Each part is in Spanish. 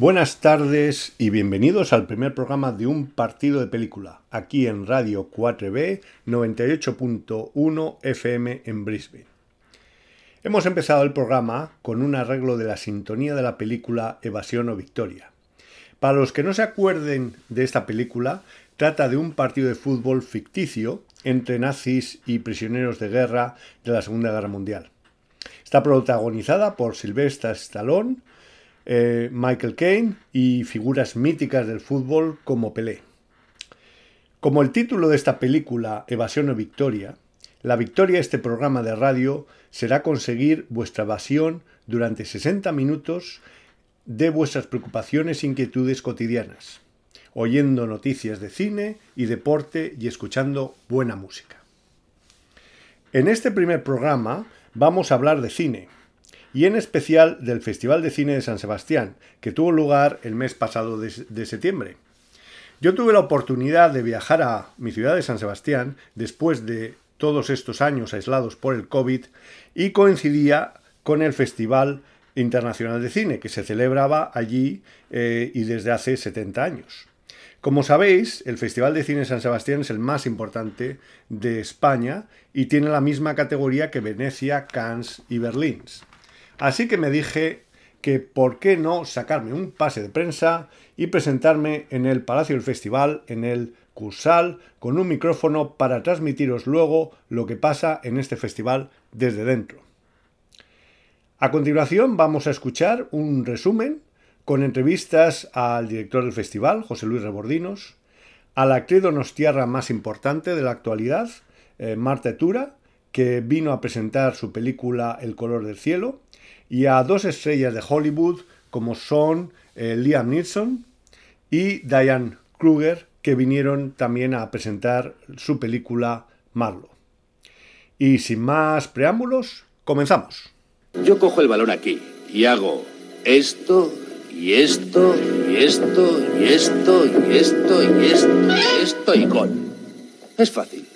Buenas tardes y bienvenidos al primer programa de un partido de película, aquí en Radio 4B 98.1 FM en Brisbane. Hemos empezado el programa con un arreglo de la sintonía de la película Evasión o Victoria. Para los que no se acuerden de esta película, trata de un partido de fútbol ficticio entre nazis y prisioneros de guerra de la Segunda Guerra Mundial. Está protagonizada por Sylvester Stallone, eh, Michael Caine y figuras míticas del fútbol como Pelé. Como el título de esta película, Evasión o Victoria, la victoria de este programa de radio será conseguir vuestra evasión durante 60 minutos de vuestras preocupaciones e inquietudes cotidianas, oyendo noticias de cine y deporte y escuchando buena música. En este primer programa vamos a hablar de cine, y en especial del Festival de Cine de San Sebastián, que tuvo lugar el mes pasado de, septiembre. Yo tuve la oportunidad de viajar a mi ciudad de San Sebastián después de todos estos años aislados por el COVID y coincidía con el Festival Internacional de Cine que se celebraba allí eh, y desde hace 70 años. Como sabéis, el Festival de Cine de San Sebastián es el más importante de España y tiene la misma categoría que Venecia, Cannes y Berlín. Así que me dije que por qué no sacarme un pase de prensa y presentarme en el Palacio del Festival, en el Cursal, con un micrófono para transmitiros luego lo que pasa en este festival desde dentro. A continuación vamos a escuchar un resumen con entrevistas al director del festival, José Luis Rebordinos, a la actriz donostiarra más importante de la actualidad, eh, Marta Tura, que vino a presentar su película El color del cielo, y a dos estrellas de Hollywood como son eh, Liam Neeson y Diane Kruger, que vinieron también a presentar su película Marlo. Y sin más preámbulos, comenzamos. Yo cojo el balón aquí y hago esto y esto y esto y esto y esto y esto y esto y con. Es fácil.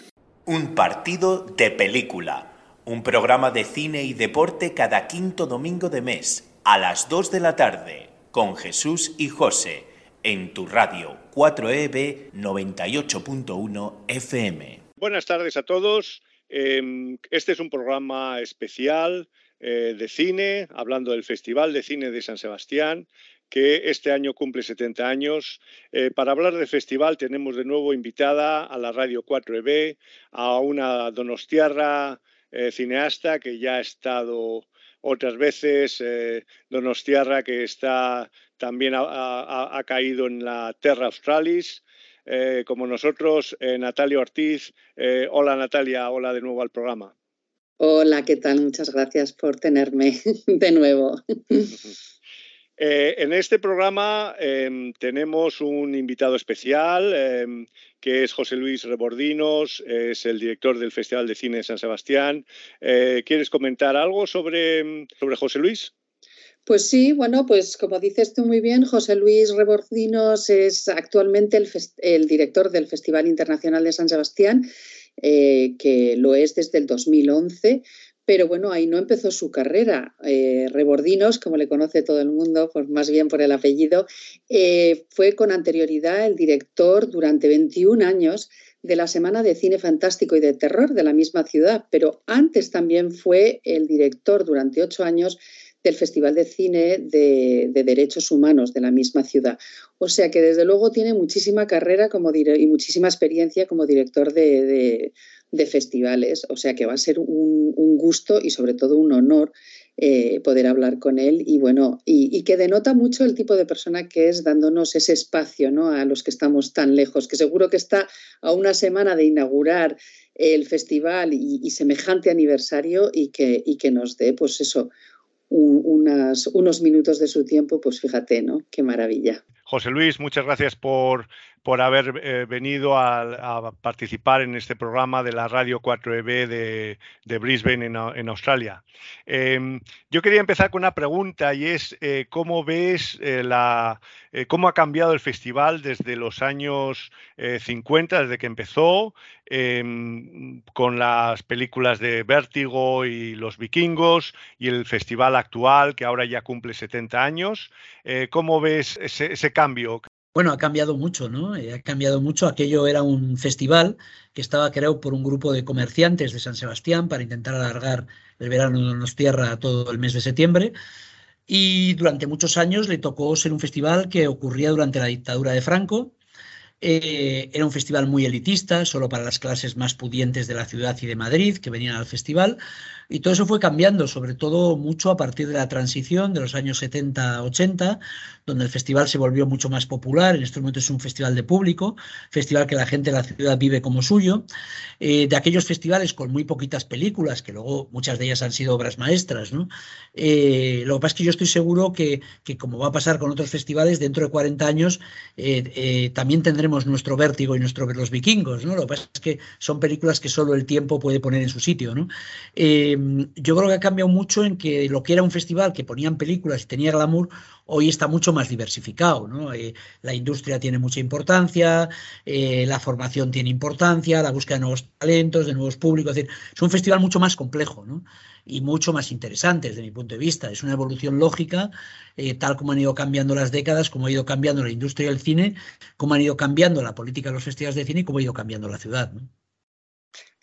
Un partido de película un programa de cine y deporte cada quinto domingo de mes, a las 2 de la tarde, con Jesús y José, en tu radio 4EB 98.1 FM. Buenas tardes a todos. Em, este es un programa especial eh, de cine, hablando del Festival de Cine de San Sebastián, que este año cumple 70 años. Eh, para hablar del festival tenemos de nuevo invitada a la Radio 4EB, a una donostiarra eh, cineasta que ya ha estado otras veces, eh, Donostiarra, que está también ha, caído en la Terra Australis, eh, como nosotros, Natalia Ortiz. hola Natalia, hola de nuevo al programa. Hola, ¿qué tal? Muchas gracias por tenerme de nuevo. Eh, en este programa em, tenemos un invitado especial em, que es José Luis Rebordinos, es el director del Festival de Cine de San Sebastián. Eh, ¿Quieres comentar algo sobre, em, sobre José Luis? Pues sí, bueno, pues como dices tú muy bien, José Luis Rebordinos es actualmente el, director del Festival Internacional de San Sebastián, eh, que lo es desde el 2011 pero bueno, ahí no empezó su carrera. Eh, Rebordinos, como le conoce todo el mundo, pues más bien por el apellido, eh, fue con anterioridad el director durante 21 años de la Semana de Cine Fantástico y de Terror de la misma ciudad, pero antes también fue el director durante ocho años del Festival de Cine de, Derechos Humanos de la misma ciudad. O sea que desde luego tiene muchísima carrera como y muchísima experiencia como director de, festivales. O sea que va a ser un, gusto y sobre todo un honor eh, poder hablar con él y bueno, y, que denota mucho el tipo de persona que es dándonos ese espacio ¿no? a los que estamos tan lejos, que seguro que está a una semana de inaugurar el festival y, semejante aniversario y que, y que nos dé pues eso, unos minutos de su tiempo, pues fíjate, ¿no? Qué maravilla. José Luis, muchas gracias por, por haber eh, venido a, participar en este programa de la Radio 4EB de, Brisbane en, Australia. Em, yo quería empezar con una pregunta y es eh, cómo ves eh, la, cómo ha cambiado el festival desde los años 50, desde que empezó, em, con las películas de Vértigo y Los Vikingos y el festival actual que ahora ya cumple 70 años. ¿Cómo ves ese, ese cambio? Bueno, ha cambiado mucho, ¿no? Eh, ha cambiado mucho. Aquello era un festival que estaba creado por un grupo de comerciantes de San Sebastián para intentar alargar el verano en nos tierra todo el mes de septiembre. Y durante muchos años le tocó ser un festival que ocurría durante la dictadura de Franco. Eh, era un festival muy elitista, solo para las clases más pudientes de la ciudad y de Madrid que venían al festival. Y todo eso fue cambiando, sobre todo mucho a partir de la transición de los años 70-80, donde el festival se volvió mucho más popular. En estos momentos es un festival de público, festival que la gente de la ciudad vive como suyo. Eh, de aquellos festivales con muy poquitas películas, que luego muchas de ellas han sido obras maestras. ¿no? Eh, lo que pasa es que yo estoy seguro que, que, como va a pasar con otros festivales, dentro de 40 años eh, también tendremos nuestro vértigo y nuestro Los Vikingos. ¿no? Lo que pasa es que son películas que solo el tiempo puede poner en su sitio. ¿no? Em, yo creo que ha cambiado mucho en que lo que era un festival que ponían películas y tenía glamour, hoy está mucho más diversificado. Eh, la industria tiene mucha importancia, eh, la formación tiene importancia, la búsqueda de nuevos talentos, de nuevos públicos. Es, un festival mucho más complejo y mucho más interesante desde mi punto de vista. Es una evolución lógica, eh, tal como han ido cambiando las décadas, como ha ido cambiando la industria del cine, como han ido cambiando la política de los festivales de cine y cómo ha ido cambiando la ciudad.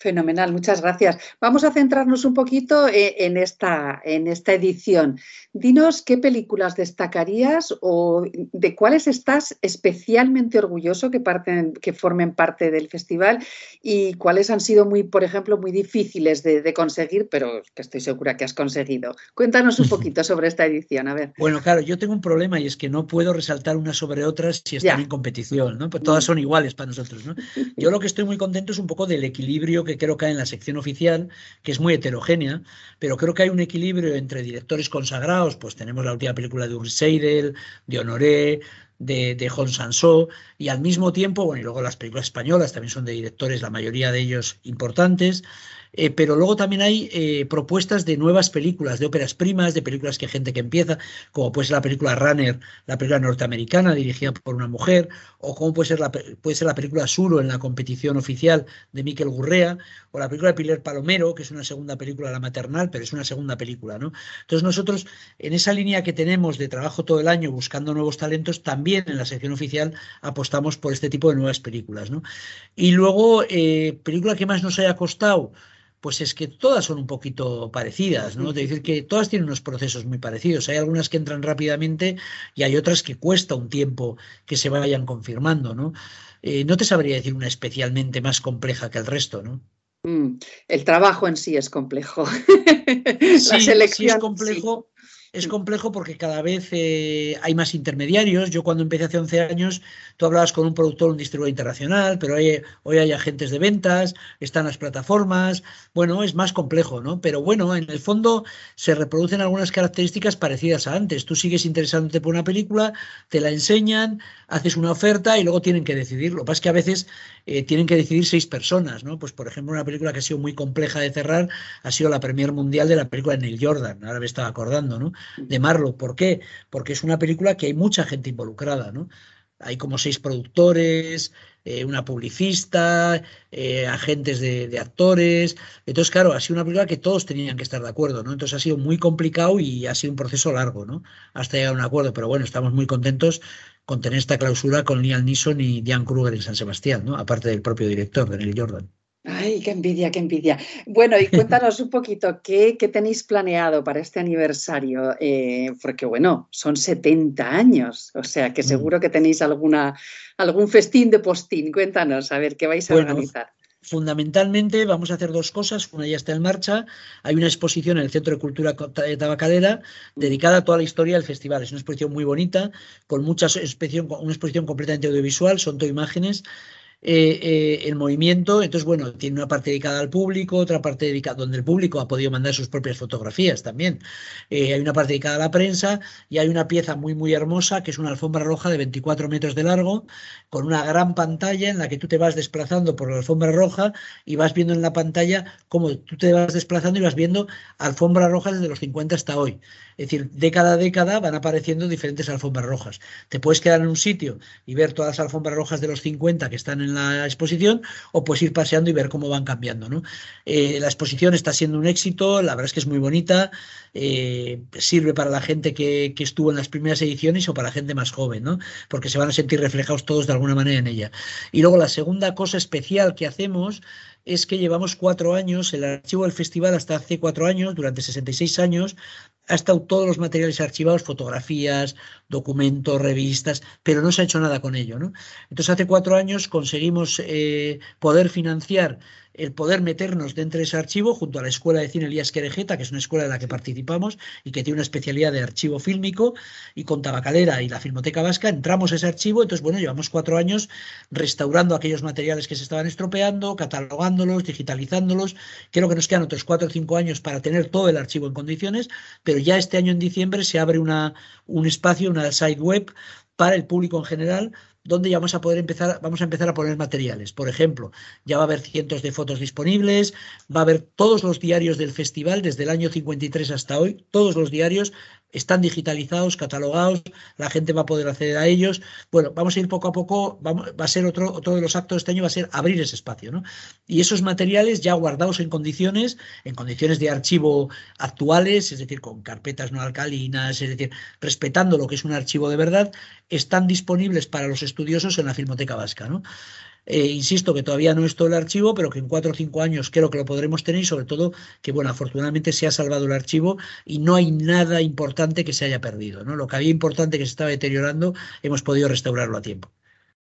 Fenomenal, muchas gracias. Vamos a centrarnos un poquito eh, en esta, en esta edición. Dinos qué películas destacarías o de cuáles estás especialmente orgulloso que, parten, que formen parte del festival y cuáles han sido muy, por ejemplo, muy difíciles de, conseguir, pero que estoy segura que has conseguido. Cuéntanos un poquito sobre esta edición, a ver. Bueno, claro, yo tengo un problema y es que no puedo resaltar una sobre otras si están en competición, ¿no? Pues todas son iguales para nosotros, ¿no? Yo lo que estoy muy contento es un poco del equilibrio que creo que hay en la sección oficial, que es muy heterogénea, pero creo que hay un equilibrio entre directores consagrados, pues tenemos la última película de Uri Seidel, de Honoré, de, de Hong y al mismo tiempo, bueno, y luego las películas españolas también son de directores, la mayoría de ellos importantes, eh, pero luego también hay eh, propuestas de nuevas películas, de óperas primas, de películas que gente que empieza, como puede ser la película Runner, la película norteamericana dirigida por una mujer, o como puede ser la, puede ser la película Suro en la competición oficial de Miquel Gurrea, o la película de Pilar Palomero, que es una segunda película La Maternal, pero es una segunda película, ¿no? Entonces nosotros, en esa línea que tenemos de trabajo todo el año buscando nuevos talentos, también en la sección oficial apostamos por este tipo de nuevas películas, ¿no? Y luego, eh, película que más nos haya costado, pues es que todas son un poquito parecidas, ¿no? Es decir, que todas tienen unos procesos muy parecidos. Hay algunas que entran rápidamente y hay otras que cuesta un tiempo que se vayan confirmando, ¿no? Eh, no te sabría decir una especialmente más compleja que el resto, ¿no? Mm, el trabajo en sí es complejo. Sí, sí es complejo. Es complejo porque cada vez eh, hay más intermediarios. Yo cuando empecé hace 11 años, tú hablabas con un productor, un distribuidor internacional, pero hoy, hay agentes de ventas, están las plataformas. Bueno, es más complejo, ¿no? Pero bueno, en el fondo se reproducen algunas características parecidas a antes. Tú sigues interesándote por una película, te la enseñan, haces una oferta y luego tienen que decidir. Lo que pasa es que a veces eh, tienen que decidir seis personas, ¿no? Pues por ejemplo, una película que ha sido muy compleja de cerrar ha sido la premier mundial de la película Neil Jordan, ahora me estaba acordando, ¿no? De Marlowe. ¿Por qué? Porque es una película que hay mucha gente involucrada, ¿no? hay como seis productores, eh, una publicista, eh, agentes de, actores. Entonces, claro, ha sido una película que todos tenían que estar de acuerdo, ¿no? Entonces ha sido muy complicado y ha sido un proceso largo, ¿no? Hasta llegar a un acuerdo. Pero bueno, estamos muy contentos con tener esta clausura con Liam Neeson y Diane Kruger en San Sebastián, ¿no? Aparte del propio director, Daniel Jordan. Ay, qué envidia, qué envidia. Bueno, y cuéntanos un poquito, ¿qué, tenéis planeado para este aniversario? Eh, porque, bueno, son 70 años, o sea que mm. seguro que tenéis alguna, algún festín de postín. Cuéntanos, a ver, ¿qué vais a organizar? Fundamentalmente vamos a hacer dos cosas, una ya está en marcha, hay una exposición en el Centro de Cultura de Tabacalera dedicada a toda la historia del festival, es una exposición muy bonita, con muchas exposición, una exposición completamente audiovisual, son todo imágenes, eh, eh, el movimiento. Entonces, bueno, tiene una parte dedicada al público, otra parte dedicada donde el público ha podido mandar sus propias fotografías también. Eh, hay una parte dedicada a la prensa y hay una pieza muy, muy hermosa que es una alfombra roja de 24 metros de largo con una gran pantalla en la que tú te vas desplazando por la alfombra roja y vas viendo en la pantalla cómo tú te vas desplazando y vas viendo alfombra roja desde los 50 hasta hoy. Es decir, década a década van apareciendo diferentes alfombras rojas. Te puedes quedar en un sitio y ver todas las alfombras rojas de los 50 que están en la exposición, o puedes ir paseando y ver cómo van cambiando. ¿no? Eh, la exposición está siendo un éxito, la verdad es que es muy bonita, eh, sirve para la gente que, que, estuvo en las primeras ediciones o para la gente más joven, ¿no? porque se van a sentir reflejados todos de alguna manera en ella. Y luego la segunda cosa especial que hacemos es que llevamos cuatro años, el archivo del festival hasta hace cuatro años, durante 66 años, ha estado todos los materiales archivados, fotografías, documentos, revistas, pero no se ha hecho nada con ello. ¿no? Entonces, hace cuatro años conseguimos eh, poder financiar el poder meternos dentro de ese archivo junto a la Escuela de Cine Elías Querejeta, que es una escuela en la que participamos y que tiene una especialidad de archivo fílmico, y con Tabacalera y la Filmoteca Vasca entramos a ese archivo. Entonces, bueno, llevamos cuatro años restaurando aquellos materiales que se estaban estropeando, catalogándolos, digitalizándolos. Creo que nos quedan otros cuatro o cinco años para tener todo el archivo en condiciones, pero ya este año en diciembre se abre una, un espacio, una site web para el público en general donde ya vamos a poder empezar, vamos a empezar a poner materiales. Por ejemplo, ya va a haber cientos de fotos disponibles, va a haber todos los diarios del festival desde el año 53 hasta hoy, todos los diarios están digitalizados, catalogados, la gente va a poder acceder a ellos. Bueno, vamos a ir poco a poco, va a ser otro, otro de los actos de este año, va a ser abrir ese espacio, ¿no? Y esos materiales ya guardados en condiciones, en condiciones de archivo actuales, es decir, con carpetas no alcalinas, es decir, respetando lo que es un archivo de verdad, están disponibles para los estudiosos en la Filmoteca Vasca, ¿no? Eh, insisto que todavía no es todo el archivo, pero que en cuatro o cinco años creo que lo podremos tener y sobre todo que, bueno, afortunadamente se ha salvado el archivo y no hay nada importante que se haya perdido. ¿no? Lo que había importante que se estaba deteriorando, hemos podido restaurarlo a tiempo.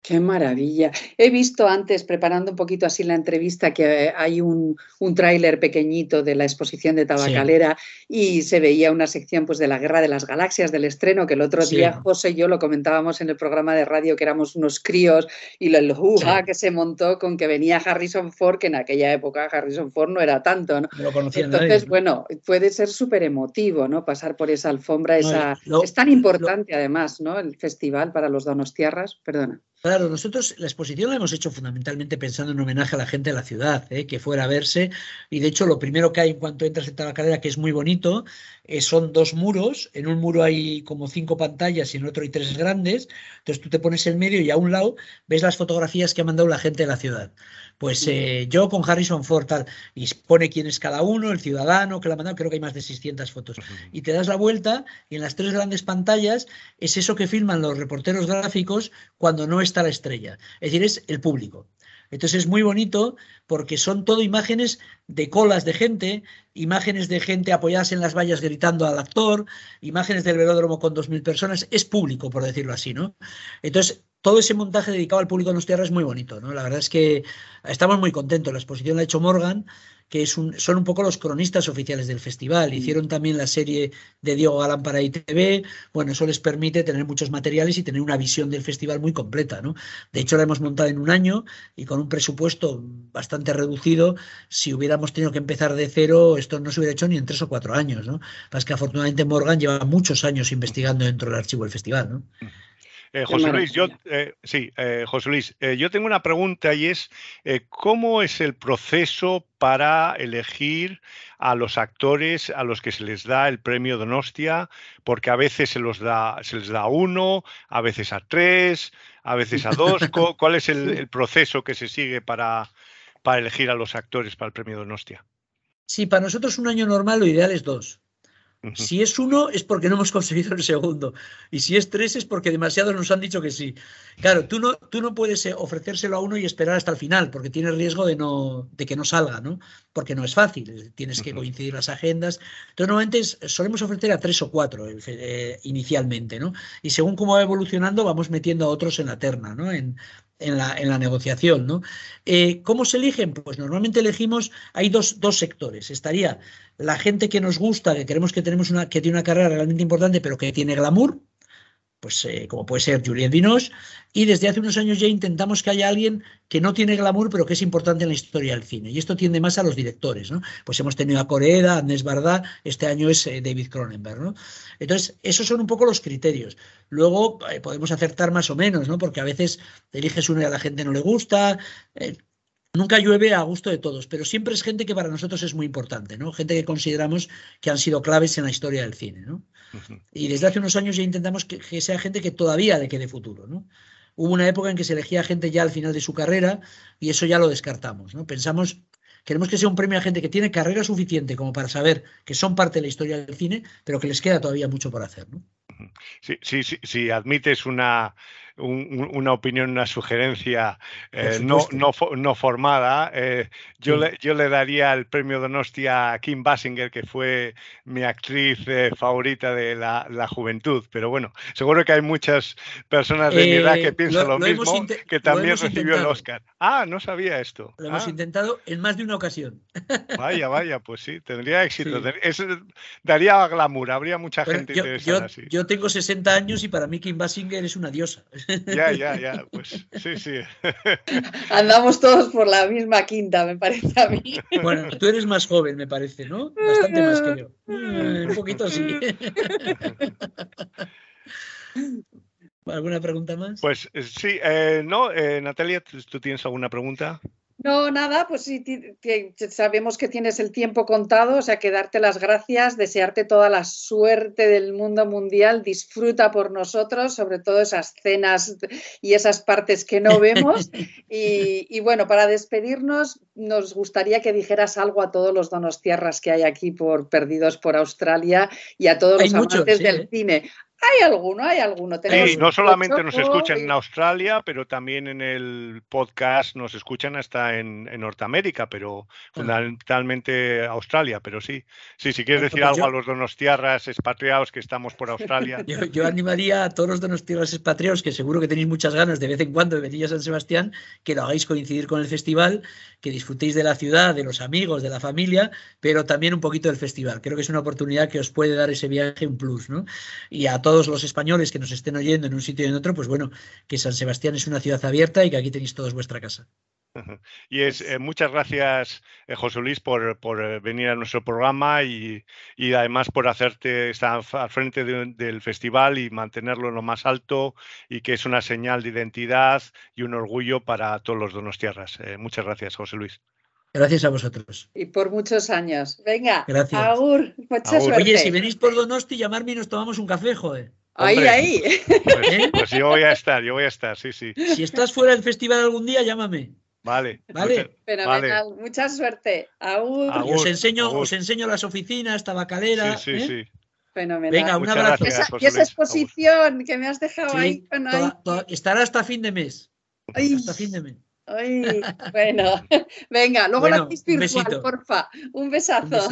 Qué maravilla. He visto antes, preparando un poquito así la entrevista, que hay un, un tráiler pequeñito de la exposición de Tabacalera y se veía una sección pues, de la Guerra de las Galaxias, del estreno, que el otro día José y yo lo comentábamos en el programa de radio, que éramos unos críos, y el juja que se montó con que venía Harrison Ford, que en aquella época Harrison Ford no era tanto. ¿no? Entonces, bueno, puede ser súper emotivo, ¿no? Pasar por esa alfombra, esa... es tan importante además, ¿no? El festival para los donostiarras, perdona. Claro, nosotros la exposición la hemos hecho fundamentalmente pensando en homenaje a la gente de la ciudad, ¿eh? que fuera a verse. Y de hecho, lo primero que hay en cuanto entras en Tabacalera, que es muy bonito, eh, son dos muros. En un muro hay como cinco pantallas y en otro hay tres grandes. Entonces tú te pones en medio y a un lado ves las fotografías que ha mandado la gente de la ciudad. Pues eh, yo con Harrison Ford tal, y pone quién es cada uno, el ciudadano que la ha mandado, creo que hay más de 600 fotos. Y te das la vuelta y en las tres grandes pantallas es eso que filman los reporteros gráficos cuando no está la estrella. Es decir, es el público. Entonces es muy bonito porque son todo imágenes de colas de gente, imágenes de gente apoyadas en las vallas gritando al actor, imágenes del velódromo con 2.000 personas. Es público, por decirlo así, ¿no? Entonces todo ese montaje dedicado al público de tierra es muy bonito, ¿no? La verdad es que estamos muy contentos. La exposición la ha hecho Morgan, que es un, son un poco los cronistas oficiales del festival. Hicieron también la serie de Diego Galán para ITV. Bueno, eso les permite tener muchos materiales y tener una visión del festival muy completa, ¿no? De hecho, la hemos montado en un año y con un presupuesto bastante reducido. Si hubiéramos tenido que empezar de cero, esto no se hubiera hecho ni en tres o cuatro años, ¿no? Pues que afortunadamente Morgan lleva muchos años investigando dentro del archivo del festival, ¿no? Eh, José Luis, yo, eh, sí, eh, José Luis, yo tengo una pregunta y es, ¿cómo es el proceso para elegir a los actores a los que se les da el premio Donostia? Porque a veces se, los da, se les da a uno, a veces a tres, a veces a dos. ¿Cuál es el, proceso que se sigue para, para elegir a los actores para el premio Donostia? Sí, para nosotros un año normal lo ideal es dos. Si es uno es porque no hemos conseguido el segundo. Y si es tres es porque demasiados nos han dicho que sí. Claro, tú no, tú no puedes eh, ofrecérselo a uno y esperar hasta el final, porque tienes riesgo de, no, de que no salga, ¿no? Porque no es fácil, tienes que coincidir las agendas. Entonces, normalmente solemos ofrecer a tres o cuatro eh, inicialmente, ¿no? Y según cómo va evolucionando, vamos metiendo a otros en la terna, ¿no? En, en la, en la negociación. ¿no? Eh, ¿Cómo se eligen? Pues normalmente elegimos, hay dos, dos, sectores. Estaría la gente que nos gusta, que queremos que tenemos una, que tiene una carrera realmente importante, pero que tiene glamour, pues eh, como puede ser Juliette Binoche, y desde hace unos años ya intentamos que haya alguien que no tiene glamour, pero que es importante en la historia del cine. Y esto tiende más a los directores, ¿no? Pues hemos tenido a Coreda, a Agnès Barda, este año es eh, David Cronenberg, ¿no? Entonces, esos son un poco los criterios. Luego eh, podemos acertar más o menos, ¿no? Porque a veces eliges uno y a la gente no le gusta. Nunca llueve a gusto de todos, pero siempre es gente que para nosotros es muy importante, ¿no? Gente que consideramos que han sido claves en la historia del cine, ¿no? Y desde hace unos años ya intentamos que, sea gente que todavía le quede futuro, ¿no? Hubo una época en que se elegía gente ya al final de su carrera y eso ya lo descartamos, ¿no? Pensamos, queremos que sea un premio a gente que tiene carrera suficiente como para saber que son parte de la historia del cine, pero que les queda todavía mucho por hacer, ¿no? Sí, sí, sí, sí admites una, una opinión, una sugerencia eh, no, no, no, formada, eh, yo, le, yo le daría el premio Donostia a Kim Basinger, que fue mi actriz eh, favorita de la, la, juventud. Pero bueno, seguro que hay muchas personas de mi edad que piensan lo, mismo, que también recibió el Oscar. Ah, no sabía esto. Lo hemos ah. intentado en más de una ocasión. Vaya, vaya, pues sí, tendría éxito. daría glamour, habría mucha gente interesada. Yo, yo tengo 60 años y para mí Kim Basinger es una diosa. Ya, ya, ya, pues sí, sí. Andamos todos por la misma quinta, me parece a mí. Bueno, tú eres más joven, me parece, ¿no? Bastante más que yo. Mm, un poquito sí. ¿Alguna pregunta más? Pues eh, sí, eh, no, eh, Natalia, ¿tú tienes alguna pregunta? No, nada, pues sí, sabemos que tienes el tiempo contado, o sea, que darte las gracias, desearte toda la suerte del mundo mundial, disfruta por nosotros, sobre todo esas cenas y esas partes que no vemos. Y, bueno, para despedirnos, nos gustaría que dijeras algo a todos los donostiarras que hay aquí por perdidos por Australia y a todos los amantes del ¿eh? cine. Hay alguno, hay alguno. Sí, no solamente nos escuchan en Australia, pero también en el podcast nos escuchan hasta en, Norteamérica, pero fundamentalmente Australia, pero sí. Sí, si quieres decir pues algo a los donostiarras expatriados que estamos por Australia. Yo, animaría a todos los donostiarras expatriados, que seguro que tenéis muchas ganas de vez en cuando de venir a San Sebastián, que lo hagáis coincidir con el festival, que disfrutéis de la ciudad, de los amigos, de la familia, pero también un poquito del festival. Creo que es una oportunidad que os puede dar ese viaje un plus, ¿no? Y a todos todos los españoles que nos estén oyendo en un sitio y en otro, pues bueno, que San Sebastián es una ciudad abierta y que aquí tenéis todos vuestra casa. Y es eh, muchas gracias, eh, José Luis, por, eh, venir a nuestro programa y, además por hacerte estar al frente del festival y mantenerlo lo más alto y que es una señal de identidad y un orgullo para todos los donostiarras. muchas gracias, José Luis. Gracias a vosotros. Y por muchos años. Venga, Gracias. Agur, mucha suerte. Oye, si venís por Donosti, llamarme y nos tomamos un café, joder. Ahí, ahí. Pues, ¿Eh? pues, yo voy a estar, yo voy a estar, sí, sí. Si estás fuera del festival algún día, llámame. Vale. Vale. Fenomenal. Mucha suerte. Agur. Os, enseño, os enseño las oficinas, tabacalera. Sí, sí, ¿eh? sí. Fenomenal. Venga, un abrazo. y esa exposición que me has dejado ahí, Estará hasta fin de mes. Hasta fin de mes. Ay, bueno, venga, luego la virtual, porfa. Un besazo.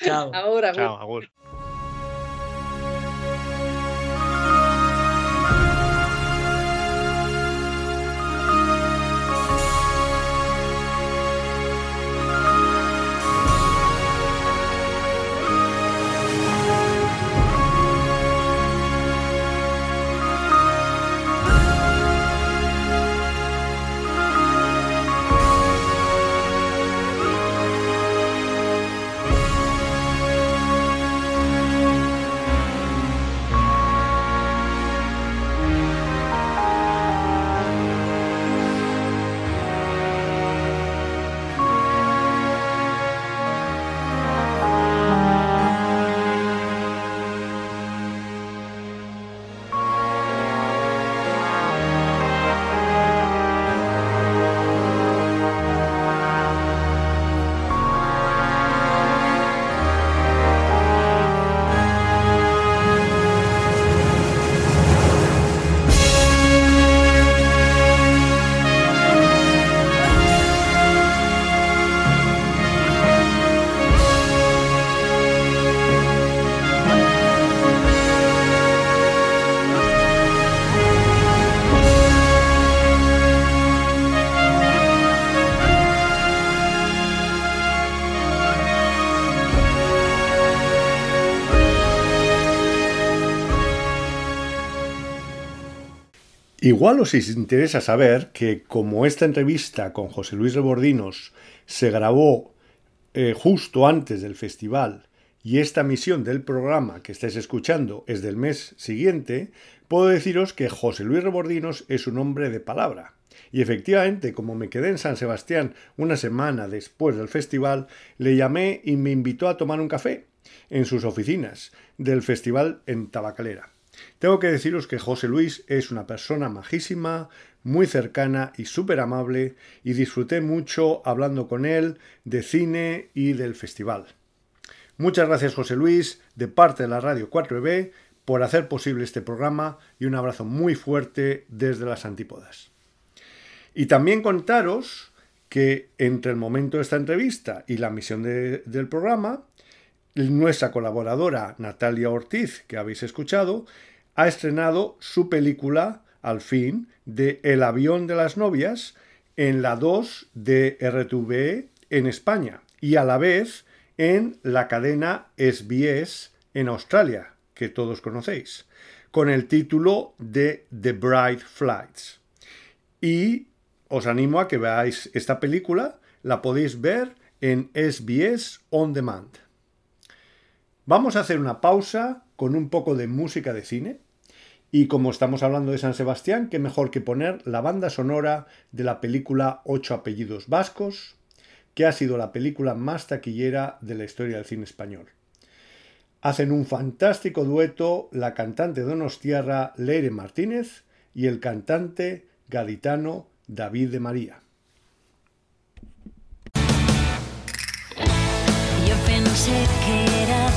Chao. Ahora, Chao, agur. Igual os interesa saber que como esta entrevista con José Luis Rebordinos se grabó eh, justo antes del festival y esta misión del programa que estáis escuchando es del mes siguiente, puedo deciros que José Luis Rebordinos es un hombre de palabra. Y efectivamente, como me quedé en San Sebastián una semana después del festival, le llamé y me invitó a tomar un café en sus oficinas del festival en Tabacalera. Tengo que deciros que José Luis es una persona majísima, muy cercana y súper amable, y disfruté mucho hablando con él de cine y del festival. Muchas gracias José Luis, de parte de la Radio 4B, por hacer posible este programa y un abrazo muy fuerte desde las antípodas. Y también contaros que entre el momento de esta entrevista y la misión del programa, nuestra colaboradora Natalia Ortiz, que habéis escuchado, ha estrenado su película, al fin, de El avión de las novias, en la 2 de RTV en España y a la vez en la cadena SBS en Australia, que todos conocéis, con el título de The Bright Flights. Y os animo a que veáis esta película, la podéis ver en SBS On Demand. Vamos a hacer una pausa con un poco de música de cine. Y como estamos hablando de San Sebastián, qué mejor que poner la banda sonora de la película Ocho apellidos vascos, que ha sido la película más taquillera de la historia del cine español. Hacen un fantástico dueto la cantante donostiarra Leire Martínez y el cantante gaditano David de María. Yo pensé que era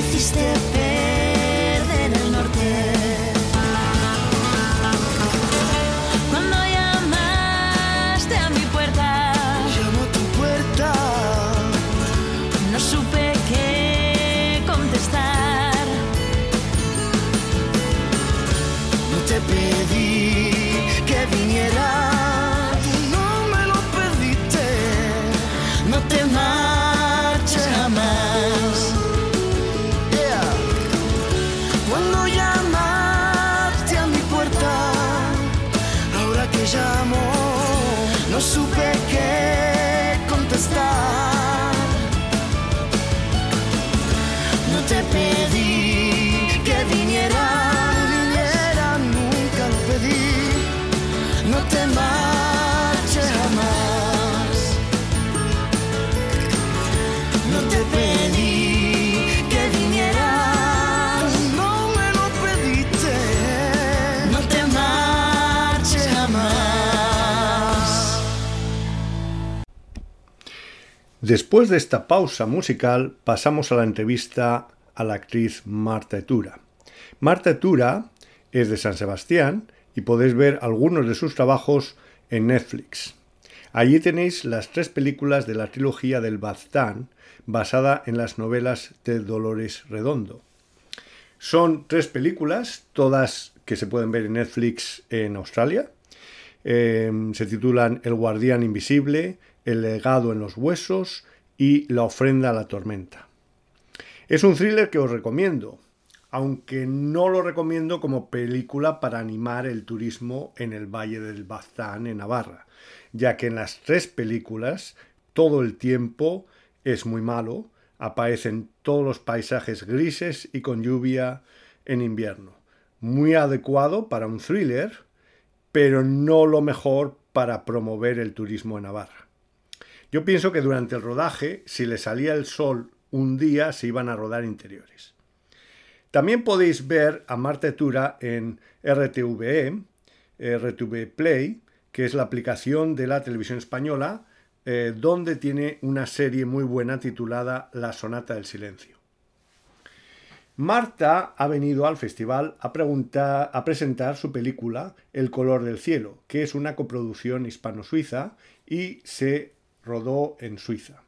hiciste perder el norte. Después de esta pausa musical, pasamos a la entrevista a la actriz Marta Etura. Marta Etura es de San Sebastián y podéis ver algunos de sus trabajos en Netflix. Allí tenéis las tres películas de la trilogía del Baztán, basada en las novelas de Dolores Redondo. Son tres películas, todas que se pueden ver en Netflix en Australia. Eh, se titulan El guardián invisible, El legado en los huesos y La ofrenda a la tormenta. Es un thriller que os recomiendo, aunque no lo recomiendo como película para animar el turismo en el Valle del Baztán en Navarra, ya que en las tres películas todo el tiempo es muy malo, aparecen todos los paisajes grises y con lluvia en invierno. Muy adecuado para un thriller, pero no lo mejor para promover el turismo en Navarra. Yo pienso que durante el rodaje, si le salía el sol un día, se iban a rodar interiores. También podéis ver a Marta Tura en RTVE, RTV Play, que es la aplicación de la televisión española, eh, donde tiene una serie muy buena titulada La Sonata del Silencio. Marta ha venido al festival a, a presentar su película El color del cielo, que es una coproducción hispano-suiza y se rodó en Suiza.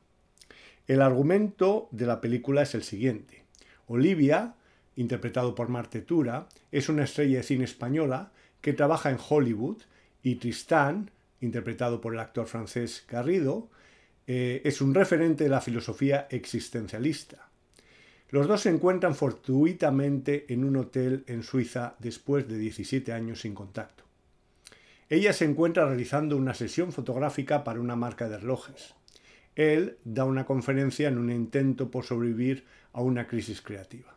El argumento de la película es el siguiente. Olivia, interpretado por Martetura, es una estrella de cine española que trabaja en Hollywood y Tristán, interpretado por el actor francés Garrido, eh, es un referente de la filosofía existencialista. Los dos se encuentran fortuitamente en un hotel en Suiza después de 17 años sin contacto. Ella se encuentra realizando una sesión fotográfica para una marca de relojes. Él da una conferencia en un intento por sobrevivir a una crisis creativa.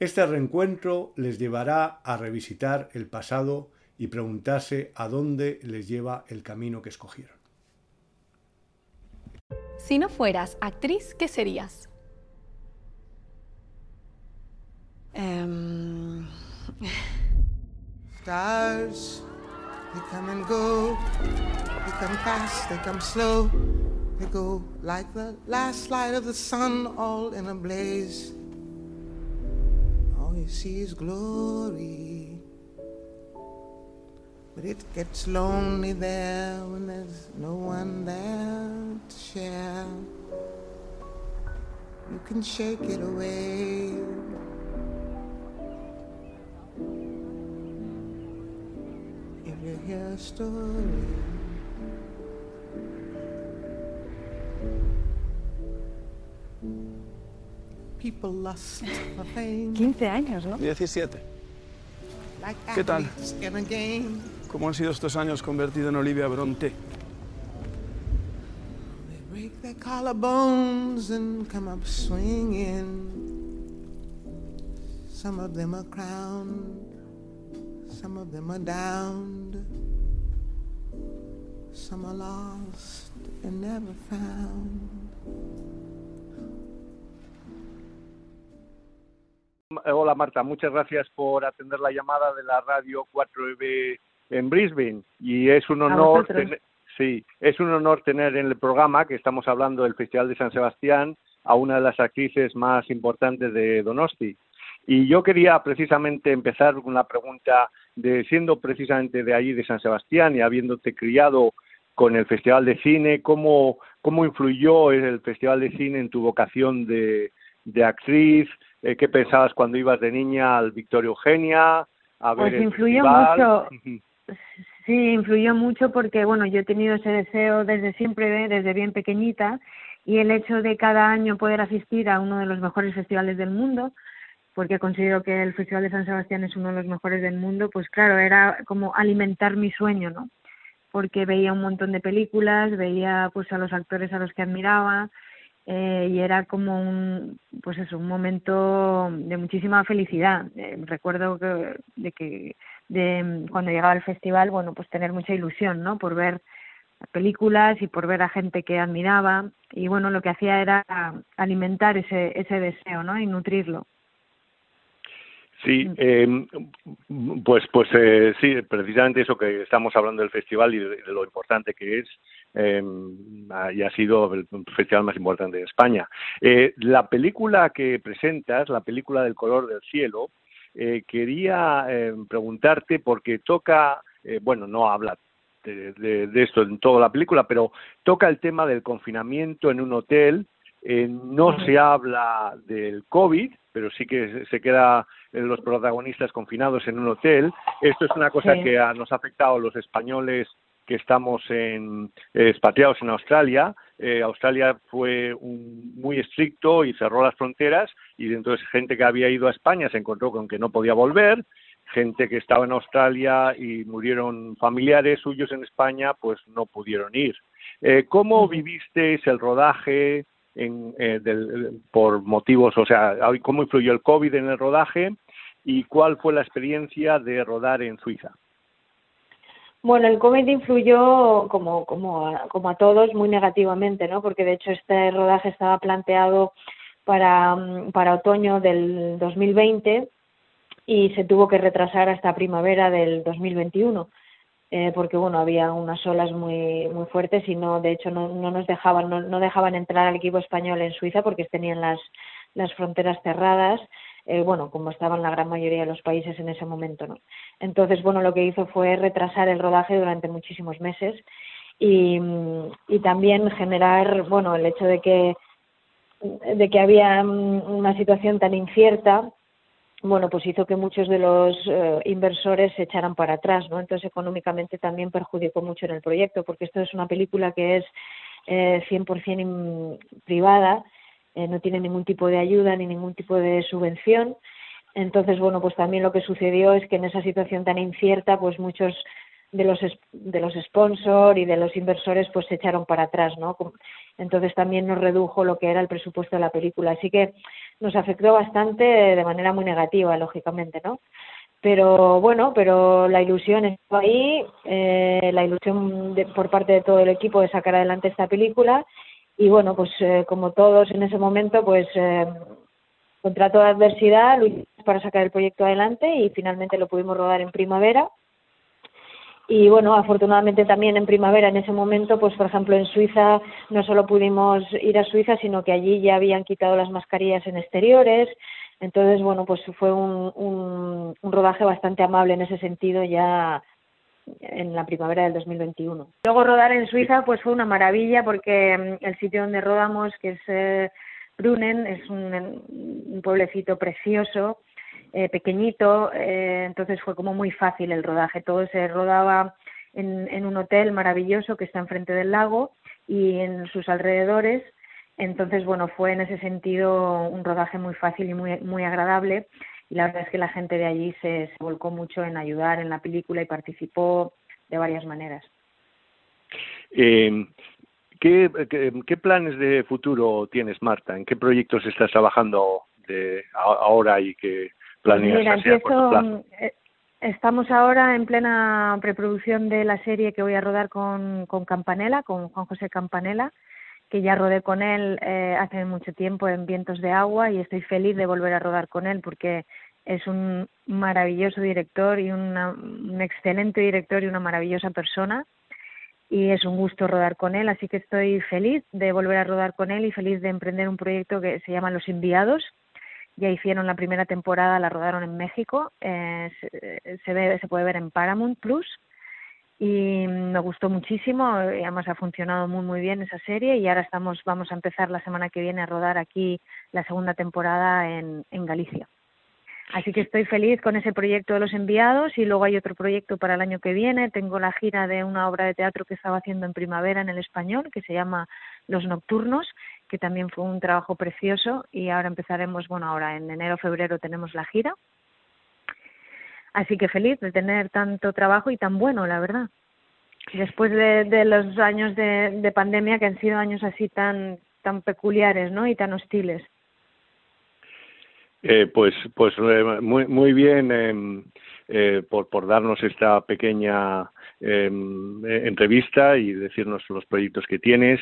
Este reencuentro les llevará a revisitar el pasado y preguntarse a dónde les lleva el camino que escogieron. Si no fueras actriz, ¿qué serías? Um, stars, they come and go. They come fast, they come slow. They go like the last light of the sun, all in a blaze. All you see is glory. But it gets lonely there when there's no one there to share. You can shake it away. If you hear a story. People lust for fame. 15 años, ¿no? 17. Like ¿Qué tal? ¿Cómo han sido estos años convertido en Olivia Bronte? They break their collarbones and come up swinging. Some of them are crowned, some of them are downed, some are lost and never found. Hola Marta, muchas gracias por atender la llamada de la radio 4EB en Brisbane y es un honor tener, sí, es un honor tener en el programa que estamos hablando del Festival de San Sebastián a una de las actrices más importantes de Donosti. Y yo quería precisamente empezar con una pregunta de siendo precisamente de allí de San Sebastián y habiéndote criado con el Festival de Cine, ¿cómo, cómo influyó el Festival de Cine en tu vocación de, de actriz? Eh, ¿Qué pensabas cuando ibas de niña al Victoria Eugenia? A ver Pues influyó mucho. Sí, influyó mucho porque, bueno, yo he tenido ese deseo desde siempre, ¿eh? desde bien pequeñita, y el hecho de cada año poder asistir a uno de los mejores festivales del mundo, porque considero que el Festival de San Sebastián es uno de los mejores del mundo, pues claro, era como alimentar mi sueño, ¿no? Porque veía un montón de películas, veía pues a los actores a los que admiraba, eh, y era como un pues eso un momento de muchísima felicidad. Eh, recuerdo que, de que de cuando llegaba al festival bueno pues tener mucha ilusión no por ver películas y por ver a gente que admiraba. Y bueno lo que hacía era alimentar ese ese deseo no y nutrirlo Sí, eh, pues, pues eh, sí, precisamente eso que estamos hablando del festival y de, lo importante que es, eh, y ha sido el festival más importante de España. Eh, la película que presentas, la película del color del cielo, eh, quería eh, preguntarte porque toca, eh, bueno, no habla de, de, de esto en toda la película, pero toca el tema del confinamiento en un hotel no se habla del COVID, pero sí que se queda los protagonistas confinados en un hotel. Esto es una cosa que nos ha afectado a los españoles que estamos en, expatriados en Australia. Eh, Australia fue muy estricto y cerró las fronteras y entonces gente que había ido a España se encontró con que no podía volver, gente que estaba en Australia y murieron familiares suyos en España, pues no pudieron ir. Eh, ¿Cómo vivisteis el rodaje en, eh, por motivos, o sea, cómo influyó el COVID en el rodaje y cuál fue la experiencia de rodar en Suiza? Bueno, el COVID influyó, como, como, a, como a todos, muy negativamente, ¿no? Porque de hecho este rodaje estaba planteado para, mm, para otoño del 2020 y se tuvo que retrasar hasta primavera del 2021. Eh, porque bueno había unas olas muy muy fuertes y no de hecho no, no nos dejaban no, no dejaban entrar al equipo español en Suiza porque tenían las las fronteras cerradas eh, bueno, como estaban la gran mayoría de los países en ese momento, ¿no? Entonces, bueno, lo que hizo fue retrasar el rodaje durante muchísimos meses y, y también generar, bueno, el hecho de que de que había una situación tan incierta, bueno, pues hizo que muchos de los eh, inversores se echaran para atrás, ¿no? Entonces, económicamente también perjudicó mucho en el proyecto, porque esto es una película que es eh, 100% privada eh, no tiene ningún tipo de ayuda ni ningún tipo de subvención. Entonces, bueno, pues también lo que sucedió es que en esa situación tan incierta, pues muchos de los de los sponsors y de los inversores pues se echaron para atrás, ¿no? Entonces también nos redujo lo que era el presupuesto de la película, así que nos afectó bastante de manera muy negativa, lógicamente, ¿no? Pero bueno, pero la ilusión está ahí, eh, la ilusión por parte de todo el equipo de sacar adelante esta película y bueno, pues eh, como todos en ese momento, pues eh, contra toda adversidad luchamos para sacar el proyecto adelante y finalmente lo pudimos rodar en primavera. Y bueno, afortunadamente también en primavera, en ese momento, pues por ejemplo en Suiza no solo pudimos ir a Suiza, sino que allí ya habían quitado las mascarillas en exteriores. Entonces, bueno, pues fue un, un, un rodaje bastante amable en ese sentido ya en la primavera del 2021. Luego rodar en Suiza pues fue una maravilla porque mm, el sitio donde rodamos, que es eh, Brunnen, es un, pueblecito precioso, eh, pequeñito, eh, entonces fue como muy fácil el rodaje. Todo se rodaba en, en un hotel maravilloso que está enfrente del lago y en sus alrededores. Entonces, bueno, fue en ese sentido un rodaje muy fácil y muy, muy agradable y la verdad es que la gente de allí se, volcó mucho en ayudar en la película y participó de varias maneras. Eh, ¿qué, qué, planes de futuro tienes, Marta? ¿En qué proyectos estás trabajando de ahora y qué planeas Mira, empiezo, eh, Estamos ahora en plena preproducción de la serie que voy a rodar con, con Campanella, con Juan José Campanella, que ya rodé con él eh, hace mucho tiempo en Vientos de Agua y estoy feliz de volver a rodar con él porque es un maravilloso director y un excelente director y una maravillosa persona y es un gusto rodar con él, así que estoy feliz de volver a rodar con él y feliz de emprender un proyecto que se llama Los Enviados. Ya hicieron la primera temporada, la rodaron en México, eh, se, ve, se puede ver en Paramount Plus y me gustó muchísimo y además ha funcionado muy muy bien esa serie y ahora estamos vamos a empezar la semana que viene a rodar aquí la segunda temporada en, en Galicia. Así que estoy feliz con ese proyecto de los enviados y luego hay otro proyecto para el año que viene. Tengo la gira de una obra de teatro que estaba haciendo en primavera en el español que se llama Los Nocturnos, que también fue un trabajo precioso y ahora empezaremos, bueno, ahora en enero febrero tenemos la gira Así que feliz de tener tanto trabajo y tan bueno, la verdad. Después de, los años de, pandemia que han sido años así tan tan peculiares, ¿no? Y tan hostiles. Eh, pues pues eh, muy muy bien em, eh, por por darnos esta pequeña em, entrevista y decirnos los proyectos que tienes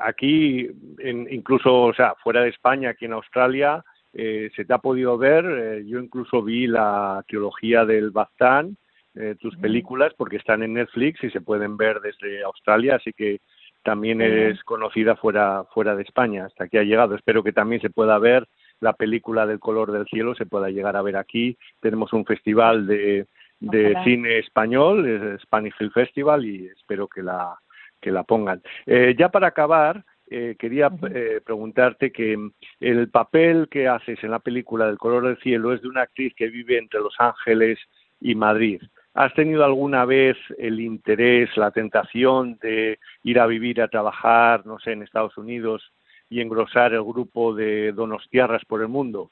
aquí incluso o sea fuera de España aquí en Australia eh, se te ha podido ver. Eh, yo incluso vi la trilogía del Baztán, eh, tus películas, porque están en Netflix y se pueden ver desde Australia, así que también eres conocida fuera, fuera de España. Hasta aquí ha llegado. Espero que también se pueda ver la película del color del cielo, se pueda llegar a ver aquí. Tenemos un festival de, de cine español, el Spanish Film Festival, y espero que la, que la pongan. ya para acabar, eh, quería eh, preguntarte que el papel que haces en la película del color del cielo es de una actriz que vive entre Los Ángeles y Madrid. ¿Has tenido alguna vez el interés, la tentación de ir a vivir, a trabajar, no sé, en Estados Unidos y engrosar el grupo de Donostiarras por el mundo?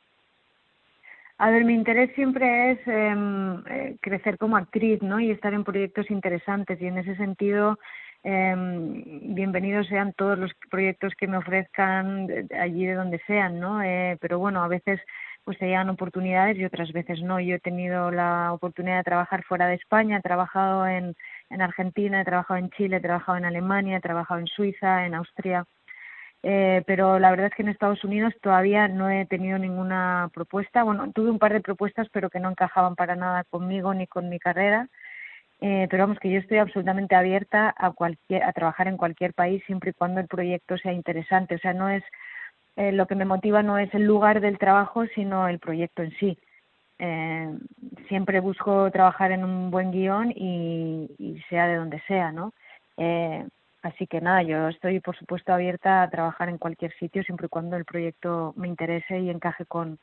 A ver, mi interés siempre es em, eh, crecer como actriz, ¿no? Y estar en proyectos interesantes. Y en ese sentido, eh, bienvenidos sean todos los proyectos que me ofrezcan allí de donde sean, ¿no? Eh, pero bueno, a veces pues se llegan oportunidades y otras veces no. Yo he tenido la oportunidad de trabajar fuera de España, he trabajado en Argentina, he trabajado en Chile, he trabajado en Alemania, he trabajado en Suiza, en Austria eh, pero la verdad es que en Estados Unidos todavía no he tenido ninguna propuesta. Bueno, tuve un par de propuestas, pero que no encajaban para nada conmigo ni con mi carrera. Eh, pero vamos, que yo estoy absolutamente abierta a, cualquier, a trabajar en cualquier país siempre y cuando el proyecto sea interesante. O sea, no es eh, lo que me motiva no es el lugar del trabajo, sino el proyecto en sí. Eh, siempre busco trabajar en un buen guion y, y sea de donde sea, ¿no? Eh, Así que nada, yo estoy por supuesto abierta a trabajar en cualquier sitio siempre y cuando el proyecto me interese y encaje con,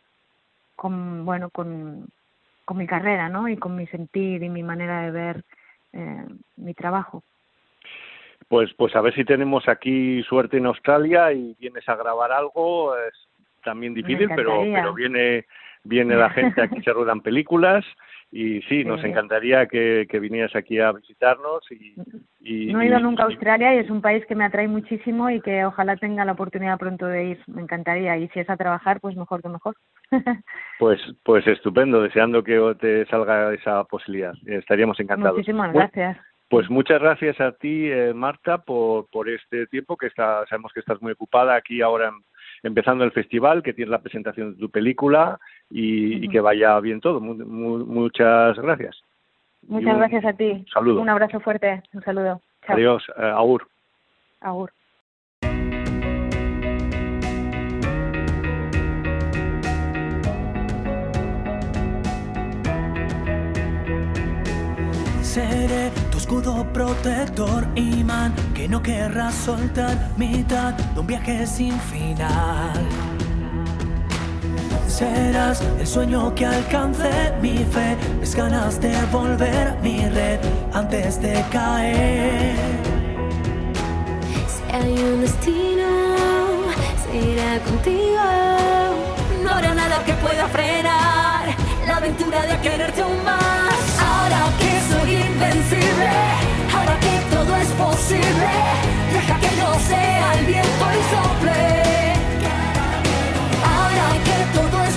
con bueno, con, con mi carrera, ¿no? Y con mi sentir y mi manera de ver eh, mi trabajo. Pues, pues a ver si tenemos aquí suerte en Australia y vienes a grabar algo. Es también difícil, pero, pero viene, viene la gente aquí se ruedan películas y sí, nos encantaría que, que, vinieras aquí a visitarnos. Y, y no he ido nunca a Australia y es un país que me atrae muchísimo y que ojalá tenga la oportunidad pronto de ir. Me encantaría y si es a trabajar, pues mejor que mejor. pues, pues estupendo, deseando que te salga esa posibilidad. Estaríamos encantados. Muchísimas gracias. Pues muchas gracias a ti, eh, Marta, por, por este tiempo que está, sabemos que estás muy ocupada aquí ahora empezando el festival, que tienes la presentación de tu película y, que vaya bien todo. muchas gracias. Muchas gracias a ti. saludo. Un abrazo fuerte. Un saludo. Adiós. Uh, agur. Agur. Seré tu escudo protector, imán, que no querrás soltar, mitad de un viaje sin final. Serás el sueño que alcance mi fe, mis ganas de volver mi red antes de caer. Si hay un destino, será contigo. No habrá nada que pueda frenar la aventura de quererte aún más. Ahora que ahora que todo es posible, deja que yo sea el viento y sople.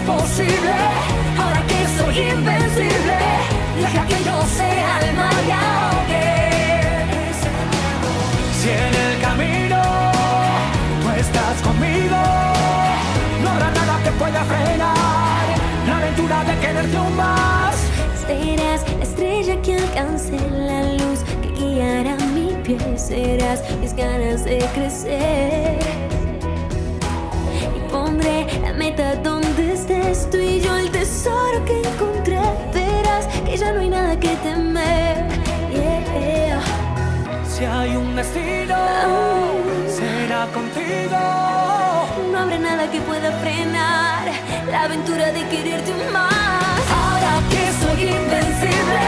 posible, ahora que soy invencible, deja que yo sea el mar Si en el camino tú estás conmigo, no habrá nada que pueda frenar la aventura de quererte un más. Que alcance la luz que guiará mi pie, serás mis ganas de crecer. Y pondré la meta donde estés tú y yo el tesoro que encontré. Verás que ya no hay nada que temer. Yeah. Si hay un destino, será contigo. No habrá nada que pueda frenar la aventura de quererte más. Ahora que soy invencible,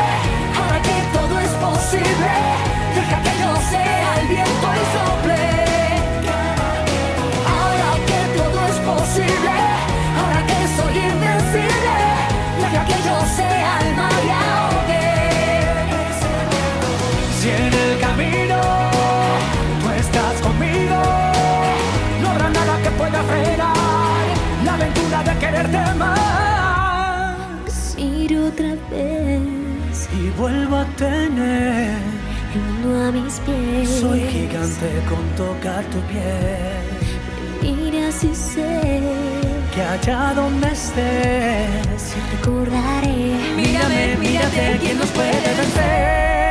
todo es posible, deja que yo sea el viento y sople. Ahora que todo es posible, ahora que soy invencible, deja que yo sea el mar y Si en el camino tú estás conmigo, no habrá nada que pueda frenar la aventura de quererte más. Ir otra vez y vuelvo a tener el mundo a mis pies. Soy gigante con tocar tu piel. Mira si sé que allá donde estés recordaré. Mírame, mírate, ¿quién nos puede vencer?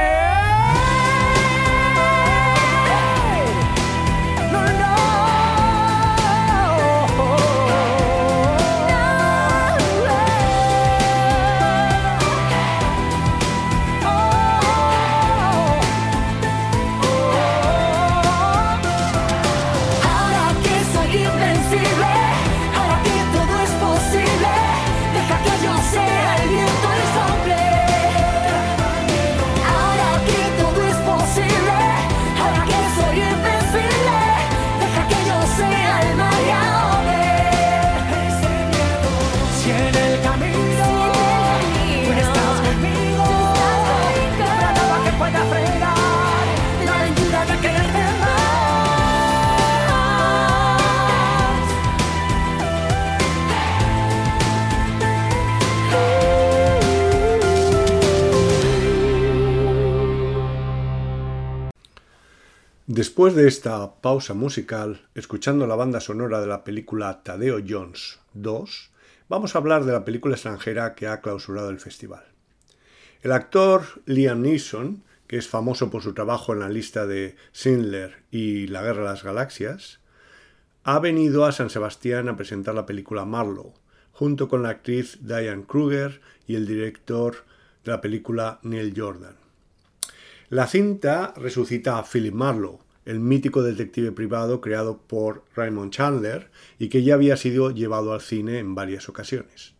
Después de esta pausa musical, escuchando la banda sonora de la película Tadeo Jones 2, vamos a hablar de la película extranjera que ha clausurado el festival. El actor Liam Neeson, que es famoso por su trabajo en la lista de Schindler y La Guerra de las Galaxias, ha venido a San Sebastián a presentar la película Marlowe, junto con la actriz Diane Kruger y el director de la película Neil Jordan. La cinta resucita a Philip Marlowe, el mítico detective privado creado por Raymond Chandler y que ya había sido llevado al cine en varias ocasiones.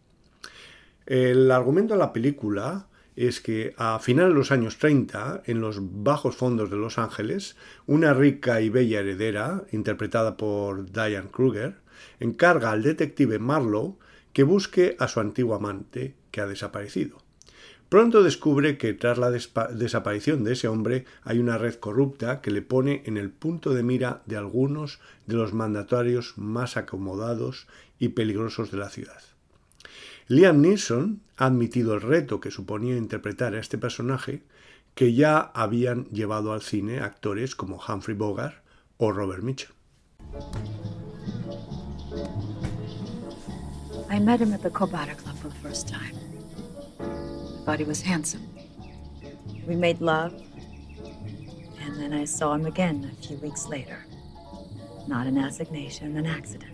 El argumento de la película es que a finales de los años 30, en los bajos fondos de Los Ángeles, una rica y bella heredera, interpretada por Diane Kruger, encarga al detective Marlowe que busque a su antiguo amante que ha desaparecido. Pronto descubre que tras la desaparición de ese hombre hay una red corrupta que le pone en el punto de mira de algunos de los mandatarios más acomodados y peligrosos de la ciudad. Liam Neeson ha admitido el reto que suponía interpretar a este personaje que ya habían llevado al cine actores como Humphrey Bogart o Robert Kobata Club. Thought he was handsome. We made love, and then I saw him again a few weeks later. Not an assignation, an accident.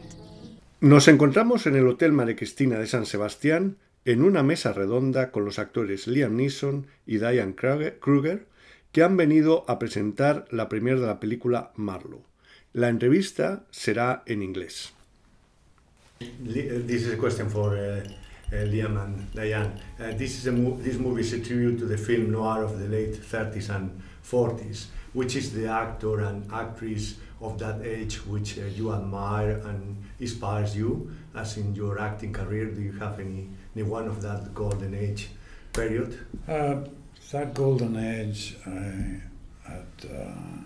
Nos encontramos en el Hotel María Cristina de San Sebastián en una mesa redonda con los actores Liam Neeson y Diane Kruger, que han venido a presentar la premier de la película Marlowe. La entrevista será en inglés. This is a question for uh, Liam and Diane. Uh, this, is a mo- this movie is a tribute to the film noir of the late 30s and 40s. Which is the actor and actress of that age which uh, you admire and inspires you, as in your acting career? Do you have any, any one of that golden age period? Uh, that golden age, I had uh,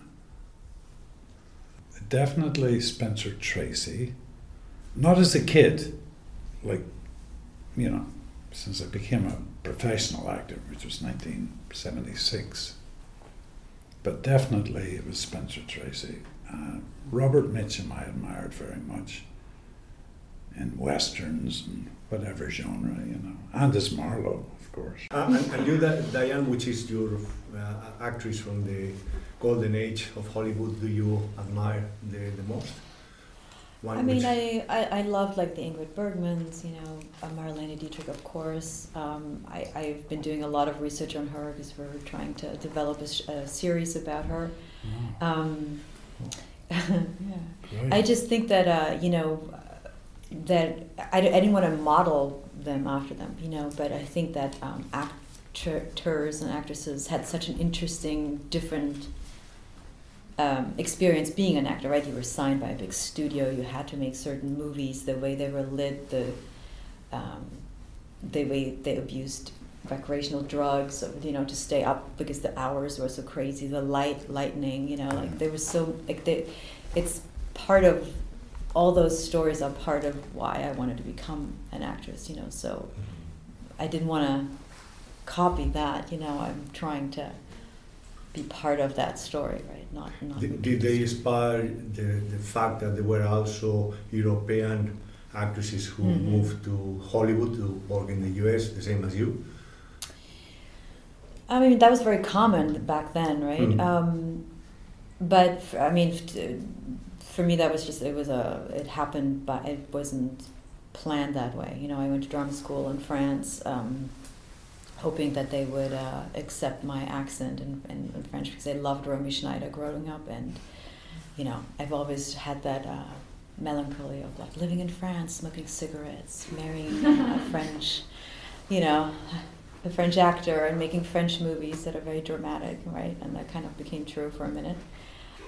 definitely Spencer Tracy. Not as a kid, like, you know, since I became a professional actor, which was 1976. But definitely it was Spencer Tracy. Uh, Robert Mitchum I admired very much in westerns and whatever genre, you know, and as Marlowe, of course. Uh, and, and you, Diane, which is your uh, actress from the golden age of Hollywood, do you admire the, the most? One I mean, I, I, I loved like the Ingrid Bergmans, you know, uh, Marlene Dietrich, of course. Um, I, I've been doing a lot of research on her because we're trying to develop a series about her. Um, yeah. I just think that, uh, you know, that I didn't want to model them after them, you know, but I think that um, actors and actresses had such an interesting, different um, experience being an actor, right? You were signed by a big studio. You had to make certain movies. The way they were lit, the um, the way they abused recreational drugs, you know, to stay up because the hours were so crazy. The light, lightning, you know, like they were so like they, it's part of all those stories are part of why I wanted to become an actress, you know. So I didn't want to copy that, you know. I'm trying to be part of that story, right? Not not. Did, did they inspire the, the fact that there were also European actresses who Mhm. moved to Hollywood to work in the US, the same as you? I mean, that was very common back then, right? Mhm. Um, but I mean, for me, that was just it was a it happened, but it wasn't planned that way. You know, I went to drama school in France, um, hoping that they would uh, accept my accent in, in, in French because I loved Romy Schneider growing up, and you know, I've always had that uh, melancholy of like living in France, smoking cigarettes, marrying a French, you know, a French actor, and making French movies that are very dramatic, right? And that kind of became true for a minute.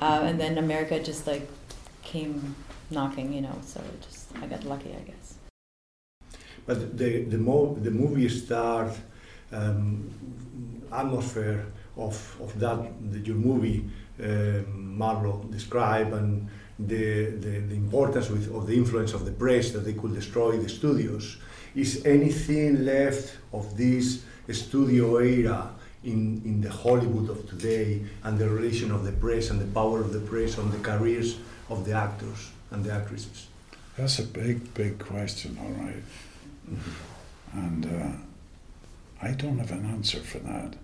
Uh, and then America just like came knocking, you know. So it just I got lucky, I guess. But the the, mo- the movie start um, atmosphere of, of that the, your movie um, Marlo described and the, the, the importance with, of the influence of the press that they could destroy the studios. Is anything left of this studio era in, in the Hollywood of today and the relation of the press and the power of the press on the careers of the actors and the actresses? That's a big, big question, all right. And uh, I don't have an answer for that.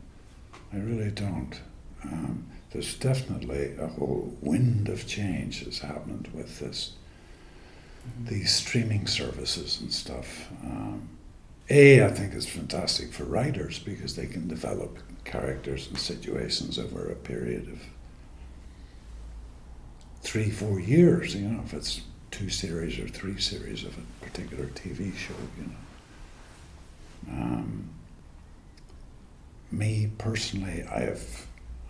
I really don't. Um, there's definitely a whole wind of change that's happened with this, these streaming services and stuff. Um, a, I think is fantastic for writers because they can develop characters and situations over a period of three, four years. You know, if it's two series or three series of a particular TV show. You know. Um, me personally, I have,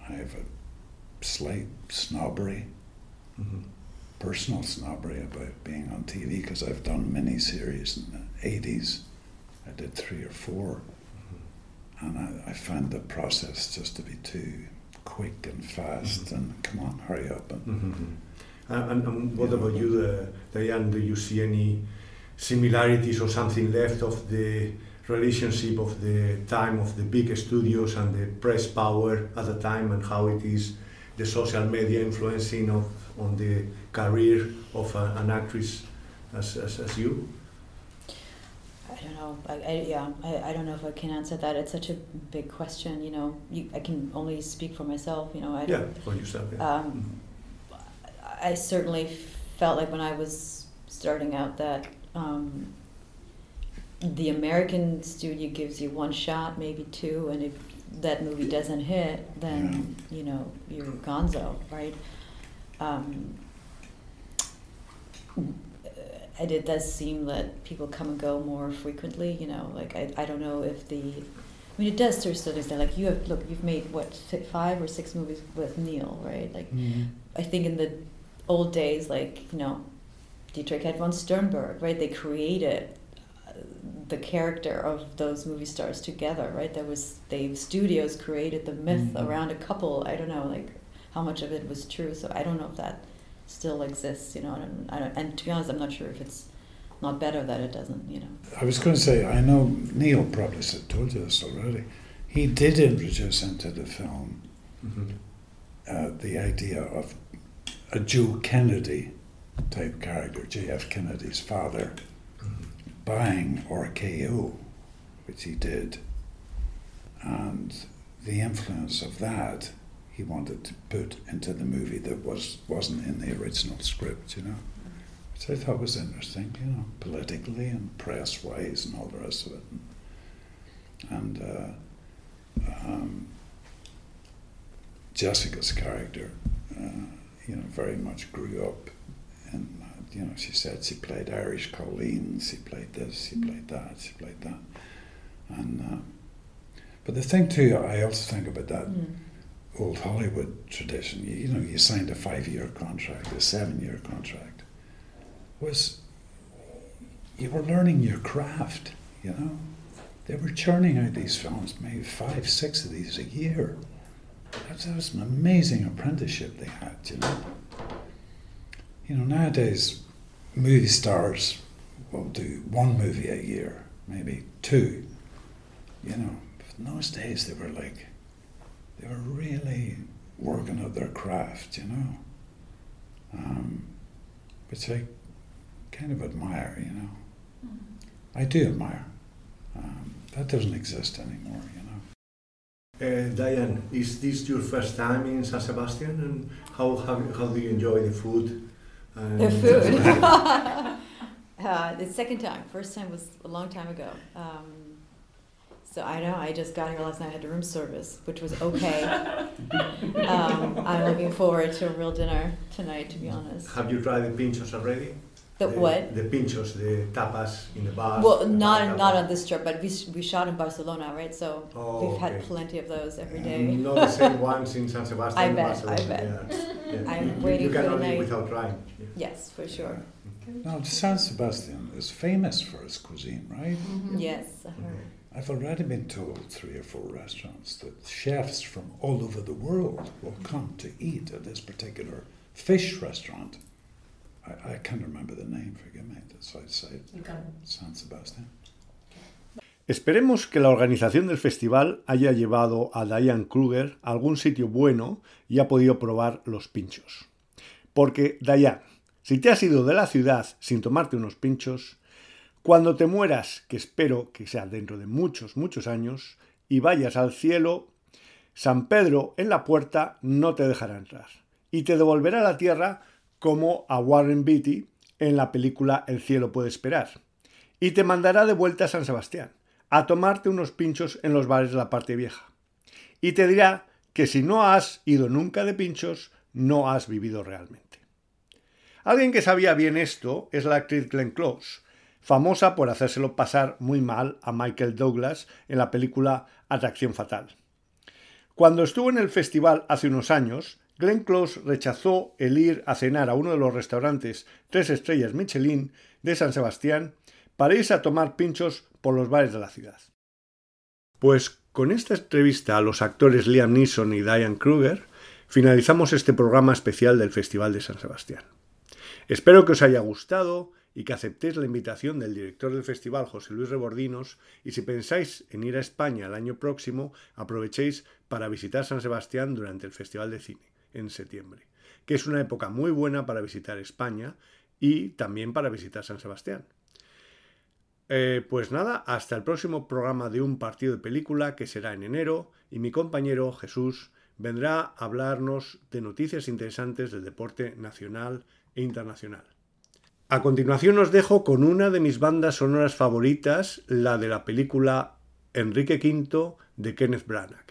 I have a slight snobbery, Mm-hmm. personal snobbery about being on TV because I've done mini series in the 80s. I did three or 4 and I, I found the process just to be too quick and fast and come on, hurry up. And, Mm-hmm. And, and, and what about you, uh, Diane? Do you see any similarities or something left of the relationship of the time of the big studios and the press power at the time, and how it is the social media influencing of, on the career of a, an actress as, as, as you? I don't know. I, I, yeah, I, I don't know if I can answer that. It's such a big question. You know, you, I can only speak for myself. You know, I Yeah, for yourself. Yeah. Um, I certainly felt like when I was starting out that um, the American studio gives you one shot, maybe two, and if that movie doesn't hit, then you know you're gonzo, right? Um, and it does seem that people come and go more frequently. You know, like I, I don't know if the, I mean, it does to a certain extent. Like you have, look, you've made what five or six movies with Neil, right? Like Mhm. I think in the old days, like you know, Dietrich had von Sternberg, right? They created the character of those movie stars together, right? There was they studios created the myth Mhm. around a couple. I don't know, like how much of it was true. So I don't know if that still exists. You know, I don't, I don't, and to be honest, I'm not sure if it's not better that it doesn't. You know. I was going to say, I know Neil probably told you this already. He did introduce into the film Mhm. uh, the idea of a Joe Kennedy type character, J.F. Kennedy's father, buying RKO, which he did. And the influence of that he wanted to put into the movie that was, wasn't in the original script, you know. Which I thought was interesting, you know, politically and press wise and all the rest of it. And uh, um, Jessica's character, uh, you know, very much grew up. Uh, you know, she said she played Irish Colleen, she played this, she played that, she played that. And, uh, but the thing too, I also think about that old Hollywood tradition, you, you know, you signed a five year contract, a seven year contract, was you were learning your craft, you know. They were churning out these films, maybe five, six of these a year. That, that was an amazing apprenticeship they had, you know. You know, nowadays, movie stars will do one movie a year, maybe two, you know. But in those days, they were like, they were really working at their craft, you know. Um, which I kind of admire, you know. I do admire. Um, that doesn't exist anymore, you know. Uh, Diane, is this your first time in San Sebastian, and how how, how do you enjoy the food? And The food. uh, the second time. First time was a long time ago. Um, so I know I just got here last night. I had room service, which was okay. um, I'm looking forward to a real dinner tonight, to be honest. Have you tried the pinchos already? The what? The pinchos, the tapas in the bar. Well, not not on this trip, but we, we shot in Barcelona, right? So Oh, we've had okay. plenty of those every day. Not the same ones in San Sebastian. I bet, Barcelona. I bet. Yeah. Yeah. I'm you, waiting you for the cannot eat night. without trying. Yes, for sure. Now, San Sebastian is famous for its cuisine, right? Yes. uh-huh. I've already been told three or four restaurants that chefs from all over the world will come to eat at this particular fish restaurant. I, I can't remember the name, forgive me, that's outside San Sebastian. Esperemos que la organización del festival haya llevado a Diane Kruger a algún sitio bueno y ha podido probar los pinchos. Porque, Diane, si te has ido de la ciudad sin tomarte unos pinchos, cuando te mueras, que espero que sea dentro de muchos, muchos años, y vayas al cielo, San Pedro en la puerta no te dejará entrar y te devolverá a la tierra como a Warren Beatty en la película El cielo puede esperar y te mandará de vuelta a San Sebastián a tomarte unos pinchos en los bares de la parte vieja. Y te dirá que si no has ido nunca de pinchos, no has vivido realmente. Alguien que sabía bien esto es la actriz Glenn Close, famosa por hacérselo pasar muy mal a Michael Douglas en la película Atracción Fatal. Cuando estuvo en el festival hace unos años, Glenn Close rechazó el ir a cenar a uno de los restaurantes tres estrellas Michelin de San Sebastián para irse a tomar pinchos por los bares de la ciudad. Pues con esta entrevista a los actores Liam Neeson y Diane Kruger, finalizamos este programa especial del Festival de San Sebastián. Espero que os haya gustado y que aceptéis la invitación del director del festival, José Luis Rebordinos, y si pensáis en ir a España el año próximo, aprovechéis para visitar San Sebastián durante el Festival de Cine, en septiembre, que es una época muy buena para visitar España y también para visitar San Sebastián. Eh, pues nada, hasta el próximo programa de un partido de película que será en enero y mi compañero Jesús vendrá a hablarnos de noticias interesantes del deporte nacional e internacional. A continuación os dejo con una de mis bandas sonoras favoritas, la de la película Enrique V de Kenneth Branagh.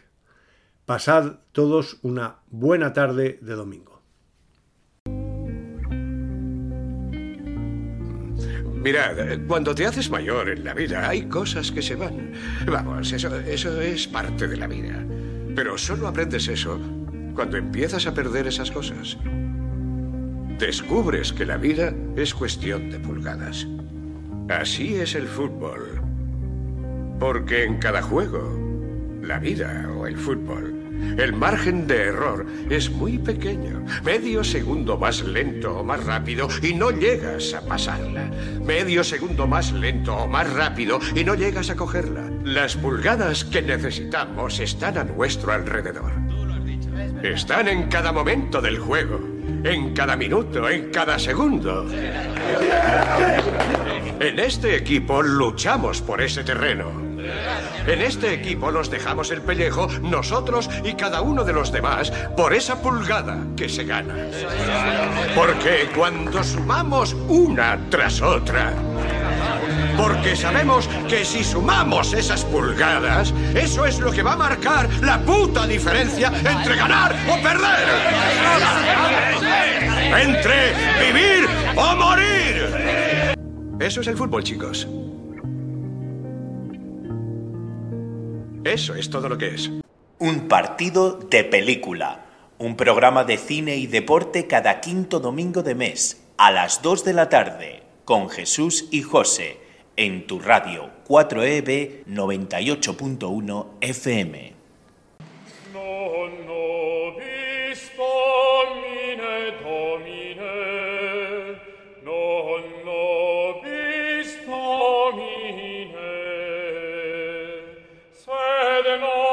Pasad todos una buena tarde de domingo. Mirad, cuando te haces mayor en la vida hay cosas que se van. Vamos, eso, eso es parte de la vida. Pero solo aprendes eso cuando empiezas a perder esas cosas. Descubres que la vida es cuestión de pulgadas. Así es el fútbol. Porque en cada juego, la vida o el fútbol, el margen de error es muy pequeño. Medio segundo más lento o más rápido y no llegas a pasarla. Medio segundo más lento o más rápido y no llegas a cogerla. Las pulgadas que necesitamos están a nuestro alrededor. Están en cada momento del juego, en cada minuto, en cada segundo. En este equipo luchamos por ese terreno. En este equipo nos dejamos el pellejo, nosotros y cada uno de los demás, por esa pulgada que se gana. Porque cuando sumamos una tras otra, porque sabemos que si sumamos esas pulgadas, eso es lo que va a marcar la puta diferencia entre ganar o perder. Entre vivir o morir. Eso es el fútbol, chicos. Eso es todo lo que es. Un partido de película. Un programa de cine y deporte cada quinto domingo de mes, a las 2 de la tarde, con Jesús y José, en tu radio 4EB 98.1 FM. non l'ho visto Than all.